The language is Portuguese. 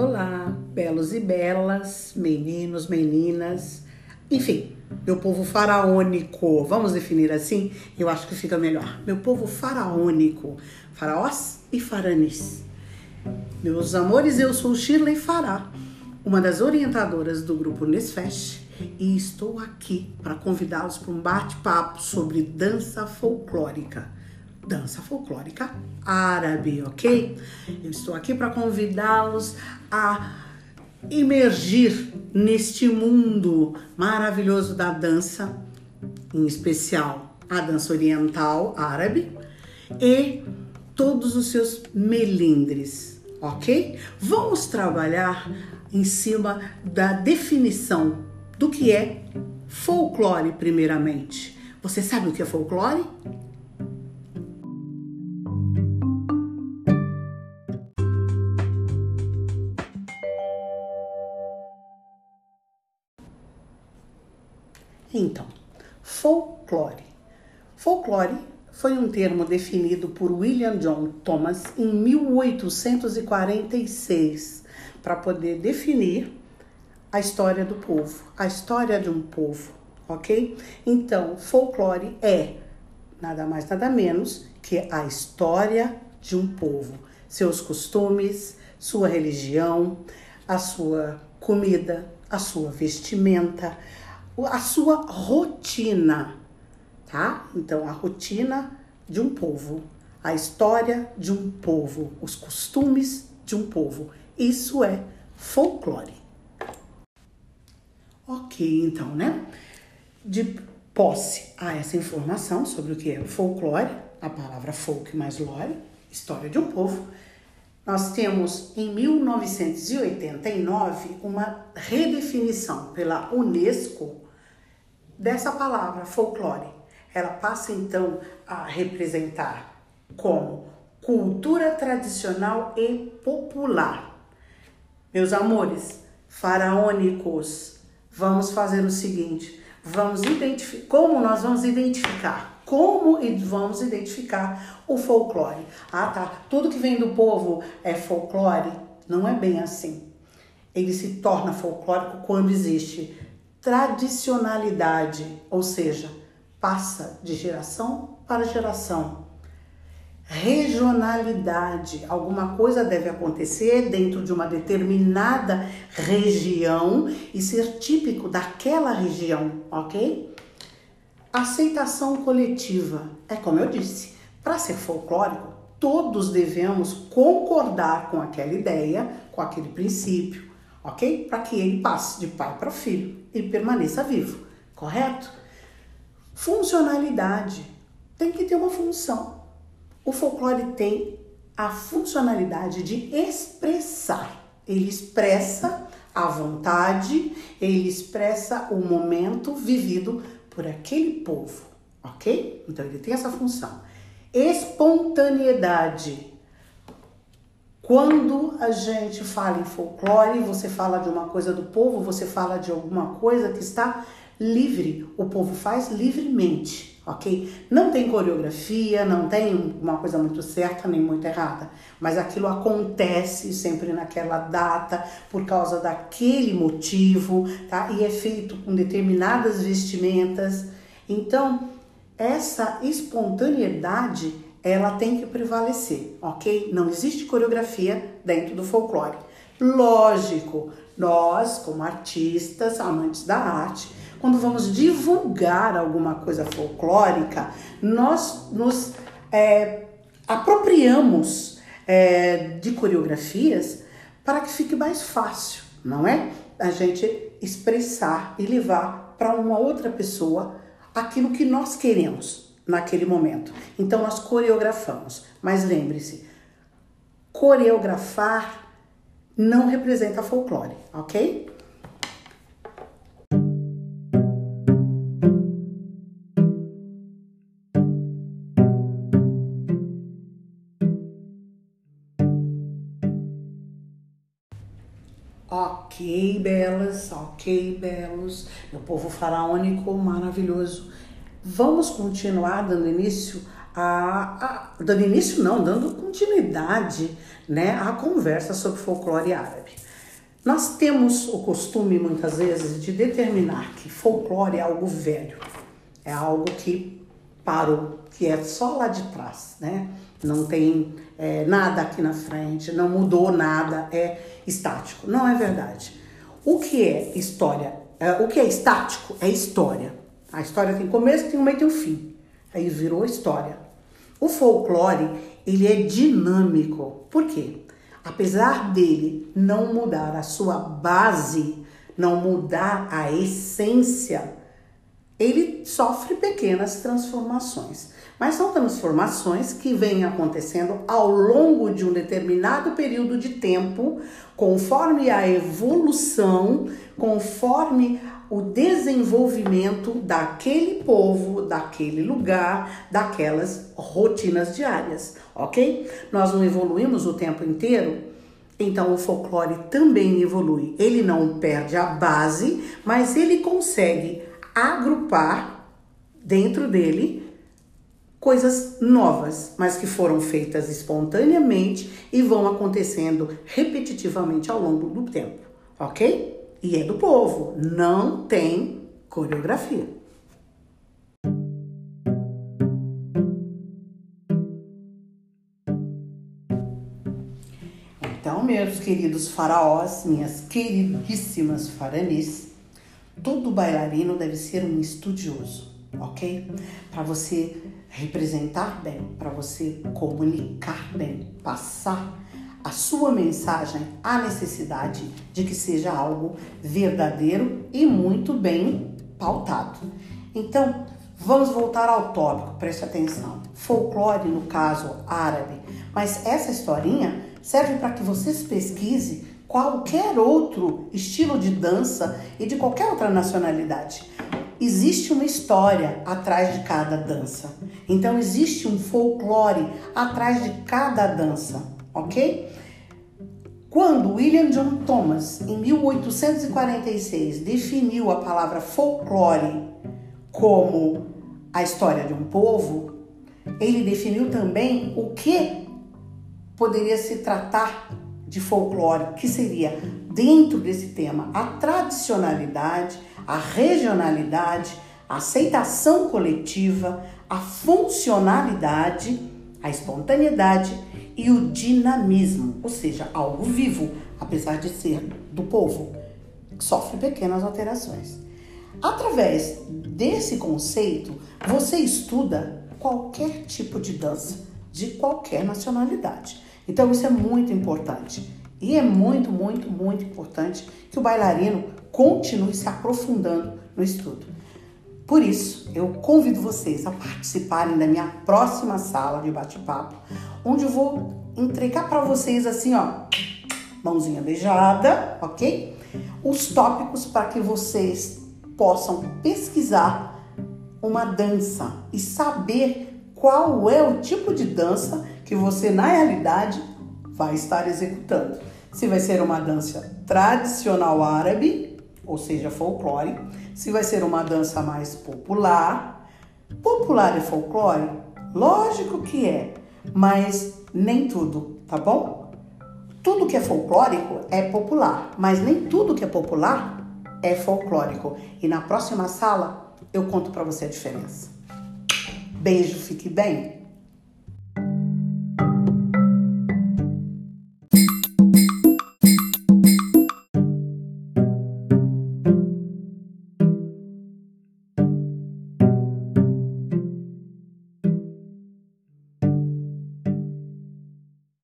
Olá, belos e belas, meninos, meninas, enfim, meu povo faraônico, vamos definir assim? Eu acho que fica melhor. Meu povo faraônico, faraós e faranis. Meus amores, eu sou Shirley Fará, uma das orientadoras do grupo Nesfest e estou aqui para convidá-los para um bate-papo sobre dança folclórica. Dança folclórica árabe, ok? Eu estou aqui para convidá-los a imergir neste mundo maravilhoso da dança, em especial a dança oriental árabe e todos os seus melindres, ok? Vamos trabalhar em cima da definição do que é folclore, primeiramente. Você sabe o que é folclore? Então, folclore. Folclore foi um termo definido por William John Thomas em 1846 para poder definir a história do povo, a história de um povo, ok? Então, folclore é nada mais, nada menos que a história de um povo, seus costumes, sua religião, a sua comida, a sua vestimenta, a sua rotina, tá? Então, a rotina de um povo, a história de um povo, os costumes de um povo. Isso é folclore. Ok, então, né? De posse a essa informação sobre o que é folclore, a palavra folk mais lore, história de um povo, nós temos em 1989 uma redefinição pela Unesco dessa palavra folclore. Ela passa então a representar como cultura tradicional e popular. Meus amores, faraônicos, vamos fazer o seguinte: vamos identificar como nós vamos identificar como vamos identificar o folclore. Ah, tá. Tudo que vem do povo é folclore? Não é bem assim. Ele se torna folclórico quando existe tradicionalidade, ou seja, passa de geração para geração. Regionalidade, alguma coisa deve acontecer dentro de uma determinada região e ser típico daquela região, ok? Aceitação coletiva, é como eu disse, para ser folclórico, todos devemos concordar com aquela ideia, com aquele princípio, ok? Para que ele passe de pai para filho e permaneça vivo, correto? Funcionalidade tem que ter uma função. O folclore tem a funcionalidade de expressar. Ele expressa a vontade, ele expressa o momento vivido por aquele povo, ok? Então ele tem essa função. Espontaneidade quando a gente fala em folclore, você fala de uma coisa do povo, você fala de alguma coisa que está livre, o povo faz livremente, ok? Não tem coreografia, não tem uma coisa muito certa nem muito errada, mas aquilo acontece sempre naquela data por causa daquele motivo, tá? E é feito com determinadas vestimentas. Então, essa espontaneidade ela tem que prevalecer, ok? Não existe coreografia dentro do folclore. Lógico, nós, como artistas, amantes da arte, quando vamos divulgar alguma coisa folclórica, nós nos é, apropriamos é, de coreografias para que fique mais fácil, não é? A gente expressar e levar para uma outra pessoa aquilo que nós queremos, naquele momento. Então nós coreografamos. Mas lembre-se, coreografar não representa folclore, ok? Ok, belas, ok, belos, meu povo faraônico maravilhoso. Vamos continuar dando início a, a, dando início não, dando continuidade, né, à conversa sobre folclore árabe. Nós temos o costume, muitas vezes, de determinar que folclore é algo velho, é algo que parou, que é só lá de trás, né? Não tem é, nada aqui na frente, não mudou nada, é estático. Não é verdade. O que é história? É, o que é estático é história. A história tem começo, tem um meio e tem um fim. Aí virou história. O folclore, ele é dinâmico. Por quê? apesar dele não mudar a sua base, não mudar a essência, ele sofre pequenas transformações. Mas são transformações que vêm acontecendo ao longo de um determinado período de tempo, conforme a evolução, conforme o desenvolvimento daquele povo, daquele lugar, daquelas rotinas diárias, ok? Nós não evoluímos o tempo inteiro, então o folclore também evolui. Ele não perde a base, mas ele consegue agrupar dentro dele coisas novas, mas que foram feitas espontaneamente e vão acontecendo repetitivamente ao longo do tempo, ok? E é do povo, não tem coreografia. Então, meus queridos faraós, minhas queridíssimas faranis, todo bailarino deve ser um estudioso, ok? Para você representar bem, para você comunicar bem, passar a sua mensagem há necessidade de que seja algo verdadeiro e muito bem pautado. Então, vamos voltar ao tópico, preste atenção. Folclore, no caso árabe, mas essa historinha serve para que vocês pesquisem qualquer outro estilo de dança e de qualquer outra nacionalidade. Existe uma história atrás de cada dança. Então existe um folclore atrás de cada dança, ok? Quando William John Thomas, em 1846, definiu a palavra folclore como a história de um povo, ele definiu também o que poderia se tratar de folclore, que seria, dentro desse tema, a tradicionalidade, a regionalidade, a aceitação coletiva, a funcionalidade, a espontaneidade e o dinamismo, ou seja, algo vivo, apesar de ser do povo, sofre pequenas alterações. Através desse conceito, você estuda qualquer tipo de dança, de qualquer nacionalidade. Então, isso é muito importante. E é muito, muito, muito importante que o bailarino continue se aprofundando no estudo. Por isso, eu convido vocês a participarem da minha próxima sala de bate-papo, onde eu vou entregar para vocês assim, ó, mãozinha beijada, ok? Os tópicos para que vocês possam pesquisar uma dança e saber qual é o tipo de dança que você na realidade vai estar executando. Se vai ser uma dança tradicional árabe, ou seja, folclore, se vai ser uma dança mais popular. Popular e folclore? Lógico que é, mas nem tudo, tá bom? Tudo que é folclórico é popular, mas nem tudo que é popular é folclórico. E na próxima sala eu conto para você a diferença. Beijo, fique bem.